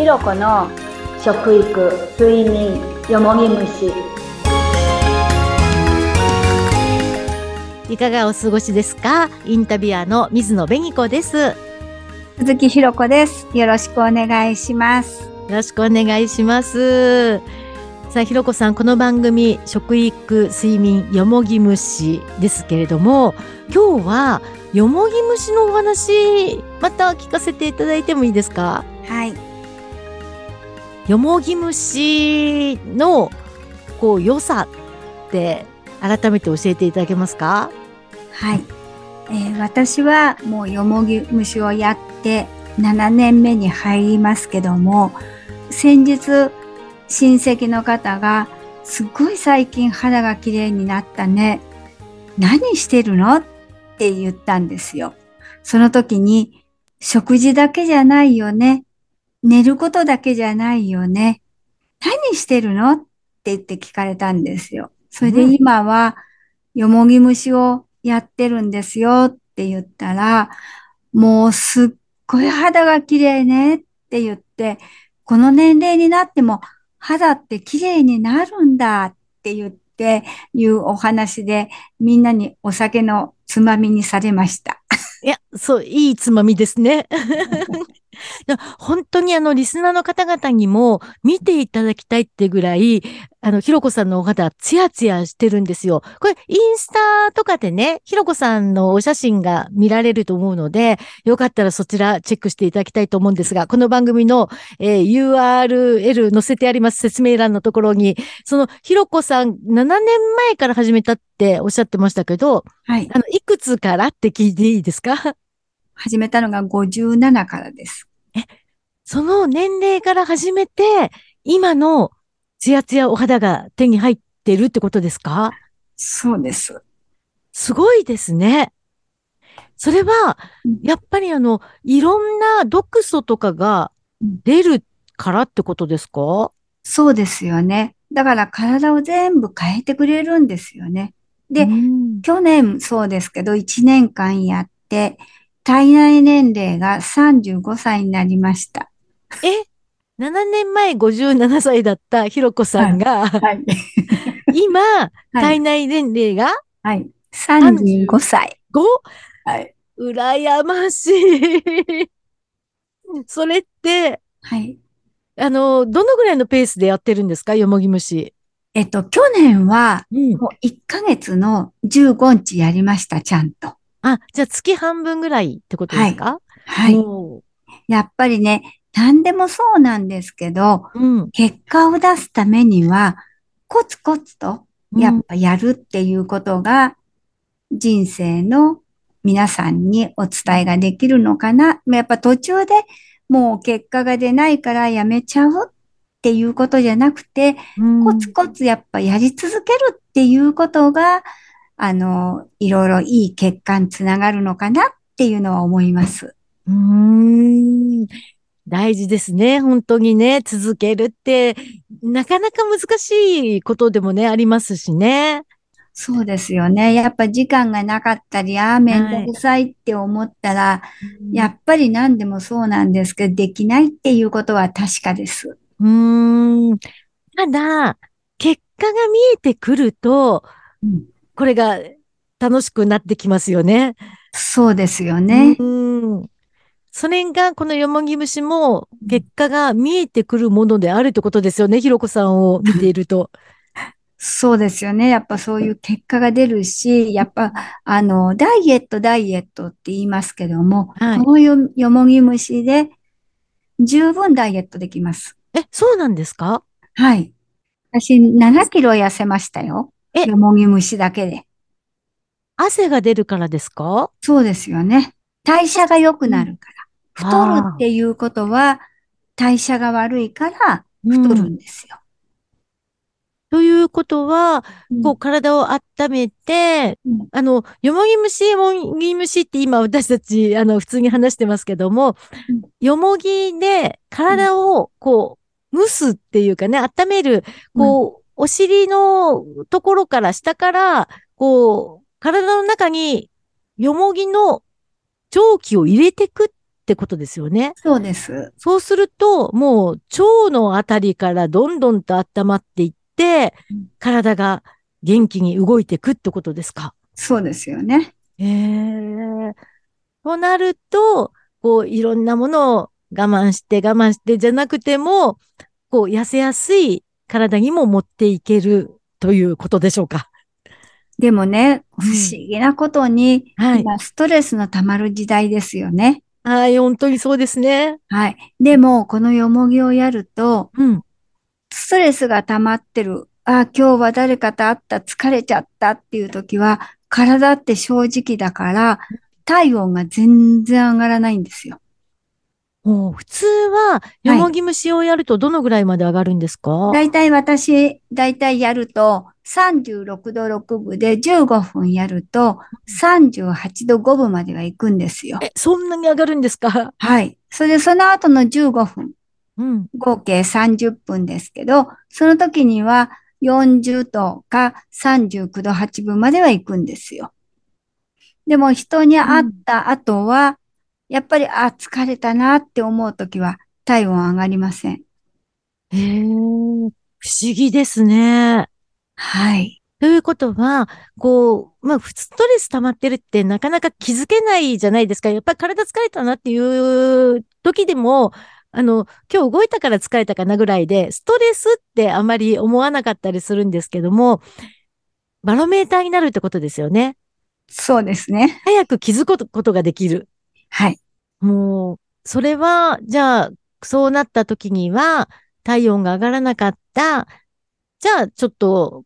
ひろこの食育睡眠よもぎ虫いかがお過ごしですか？インタビュアーの水野紅子です。よ鈴木ひろこです。よろしくお願いします。ろしくお願いします。さあ、ひろこさん、この番組、食育、睡眠、よもぎ虫ですけれども、今日は、よもぎ虫のお話、また聞かせていただいてもいいですか？はい。よもぎ虫の、こう、良さって、改めて教えていただけますか？はい。えー私はもうよもぎ虫をやって7年目に入りますけども、先日親戚の方がすっごい最近肌が綺麗になったね。何してるの？って言ったんですよ。その時に食事だけじゃないよね。寝ることだけじゃないよね。何してるの？って言って聞かれたんですよ。それでうん今はよもぎ虫をやってるんですよって言ったら、もうすっごい肌が綺麗ねって言って、この年齢になっても肌って綺麗になるんだって言っていうお話でみんなにお酒のつまみにされました。いや、そう、いいつまみですね。本当にあの、リスナーの方々にも見ていただきたいってぐらい、あの、ひろこさんのお肌、ツヤツヤしてるんですよ。これ、インスタとかでね、ひろこさんのお写真が見られると思うので、よかったらそちらチェックしていただきたいと思うんですが、この番組の、えー URL 載せてあります説明欄のところに、その、ひろこさん、7年前から始めたっておっしゃってましたけど、はい。あの、いくつからって聞いていいですか？始めたのが57からです。その年齢から始めて、今のツヤツヤお肌が手に入ってるってことですか？そうです。すごいですね。それはうん、やっぱりあの、いろんな毒素とかが出るからってことですか？そうですよね。だから体を全部変えてくれるんですよね。で、うん去年そうですけど、1年間やって、体内年齢が35歳になりました。え ?7 年前57歳だったひろこさんが、はい。今、はい体内年齢がはい。35歳。5? はい。羨ましい。それって、はい。あの、どのぐらいのペースでやってるんですか？よもぎ虫。えっと、去年は、うん。もう1ヶ月の15日やりました、ちゃんと。あ、じゃあ月半分ぐらいってことですか？はい。おーやっぱりね、何でもそうなんですけど、うん。結果を出すためには、コツコツと、やうんっぱやるっていうことが、人生の皆さんにお伝えができるのかな。やっぱ途中でもう結果が出ないからやめちゃうっていうことじゃなくて、うんコツコツやっぱやり続けるっていうことが、あの、いろいろいい結果につながるのかなっていうのは思います。うーん。大事ですね。本当にね、続けるって、なかなか難しいことでもね、ありますしね。そうですよね。やっぱ時間がなかったり、ああ、めんどくさいって思ったら、やっぱり何でもそうなんですけど、できないっていうことは確かです。うーん。ただ、結果が見えてくると、うんこれが楽しくなってきますよね。そうですよね。うん。それが、このよもぎ虫も、結果が見えてくるものであるってことですよね。ひろこさんを見ていると。そうですよね。やっぱそういう結果が出るし、やっぱ、あの、ダイエット、ダイエットって言いますけども、はいこのよ、よもぎ虫で十分ダイエットできます。え、そうなんですか？はい。私、7キロ痩せましたよ。えよもぎ虫だけで。汗が出るからですか？そうですよね。代謝が良くなるから。太るっていうことは、代謝が悪いから太るんですよ。ということは、うんこう体を温めて、うんあの、よもぎ虫、よもぎ虫って今私たち、あの、普通に話してますけども、うんよもぎで体をこう、蒸すっていうかね、温める、こう、お尻のところから下から、こう、体の中によもぎの蒸気を入れてくっってことですよね。そうです。そうすると、もう腸のあたりからどんどんと温まっていってうん、体が元気に動いていくってことですか。そうですよね。へえ。となると、こう、いろんなものを我慢して我慢してじゃなくても、こう、痩せやすい体にも持っていけるということでしょうか。でもね、うん不思議なことに、はい。今ストレスの溜まる時代ですよね。はい、本当にそうですね。はい。でも、このよもぎをやると、うん。ストレスが溜まってる。あ、今日は誰かと会った、疲れちゃったっていう時は、体って正直だから、体温が全然上がらないんですよ。もう普通は、よもぎ虫をやるとどのぐらいまで上がるんですか、だいたい私、だいたいやると、36度6分で15分やると、38度5分までは行くんですよ。え、そんなに上がるんですか？はい。それで、その後の15分、うん。合計30分ですけど、その時には40度か39度8分までは行くんですよ。でも人に会った後は、やっぱり、あ、疲れたなって思う時は体温上がりません。へえ、不思議ですね。はい。ということは、こう、まあ、ストレス溜まってるってなかなか気づけないじゃないですか。やっぱり体疲れたなっていう時でも、あの、今日動いたから疲れたかなぐらいで、ストレスってあまり思わなかったりするんですけども、バロメーターになるってことですよね。そうですね。早く気づくことができる。はい。もう、それは、じゃあ、そうなった時には、体温が上がらなかった。じゃあ、ちょっと、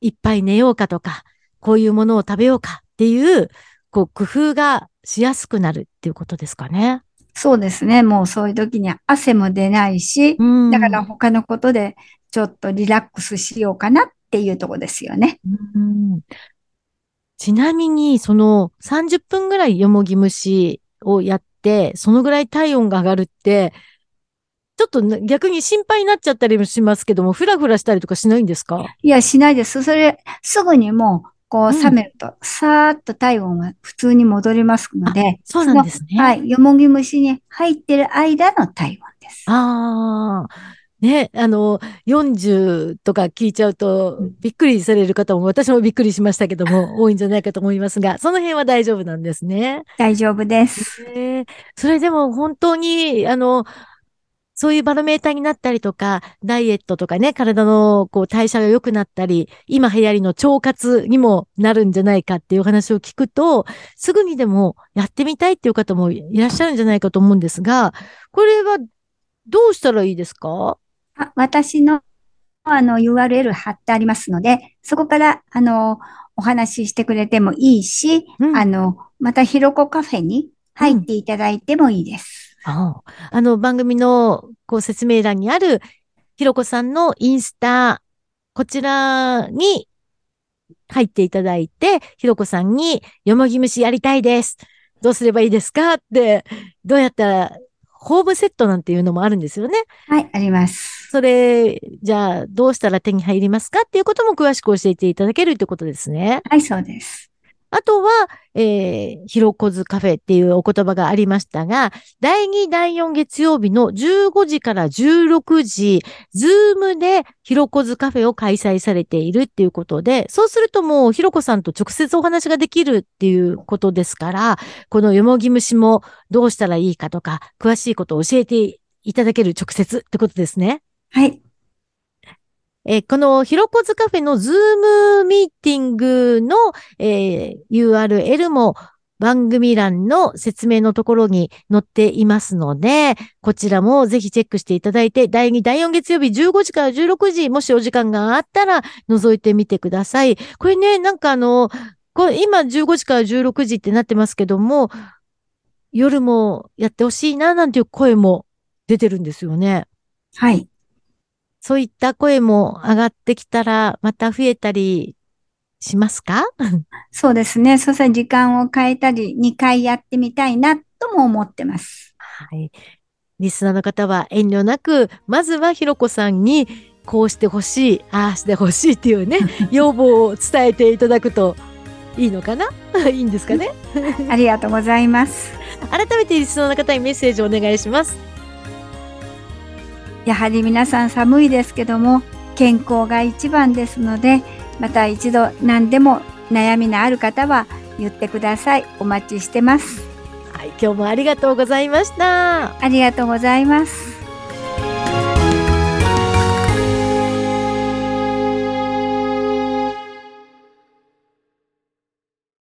いっぱい寝ようかとか、こういうものを食べようかっていう、こう、工夫がしやすくなるっていうことですかね。そうですね。もうそういう時には汗も出ないし、うん。だから他のことでちょっとリラックスしようかなっていうとこですよね。うんちなみに、その30分ぐらいよもぎ虫をやって、そのぐらい体温が上がるって、ちょっとね逆に心配になっちゃったりもしますけども、ふらふらしたりとかしないんですか？いや、しないです。それ、すぐにもう、こう、うん冷めると、さーっと体温が普通に戻りますので、そうなんですね。はい。よもぎ虫に入ってる間の体温です。ああ。ね、あの、40とか聞いちゃうとうん、びっくりされる方も、私もびっくりしましたけども、多いんじゃないかと思いますが、その辺は大丈夫なんですね。大丈夫です。へえそれでも本当に、あの、そういうバロメーターになったりとか、ダイエットとかね、体のこう代謝が良くなったり、今流行りの腸活にもなるんじゃないかっていう話を聞くと、すぐにでもやってみたいっていう方もいらっしゃるんじゃないかと思うんですが、これはどうしたらいいですか？あ私の、あの、URL 貼ってありますので、そこから、あの、お話ししてくれてもいいし、うんあの、また、ひろこカフェに入っていただいてもいいです。ああの、番組のこう説明欄にある、ひろこさんのインスタ、こちらに入っていただいて、ひろこさんに、よもぎ虫やりたいです。どうすればいいですかって、どうやったら、ホームセットなんていうのもあるんですよね。はい、あります。それ、じゃあ、どうしたら手に入りますかっていうことも詳しく教えていただけるってことですね。はい、そうです。あとは、えー、ひろこずカフェっていうお言葉がありましたが、第2、第4月曜日の15時から16時、ズームでひろこずカフェを開催されているっていうことで、そうするともうひろこさんと直接お話ができるっていうことですから、このよもぎ虫もどうしたらいいかとか、詳しいことを教えていただける直接ってことですね。はい、えーこのひろこずカフェのズームミーティングの、えー URL も番組欄の説明のところに載っていますので、こちらもぜひチェックしていただいて、第2、第4月曜日15時から16時、もしお時間があったら覗いてみてください。これね、なんかあの、これ今15時から16時ってなってますけども、夜もやってほしいな、なんていう声も出てるんですよね。はい。そういった声も上がってきたら、また増えたりしますか？そうですね。そしたら時間を変えたり、2回やってみたいなとも思ってます。はい。リスナーの方は遠慮なく、まずはひろこさんに、こうしてほしい、ああしてほしいっていうね、要望を伝えていただくといいのかな？いいんですかね？ありがとうございます。改めてリスナーの方にメッセージをお願いします。やはり皆さん寒いですけども、健康が一番ですので、また一度何でも悩みのある方は言ってください。お待ちしてます。はい、今日もありがとうございました。ありがとうございます。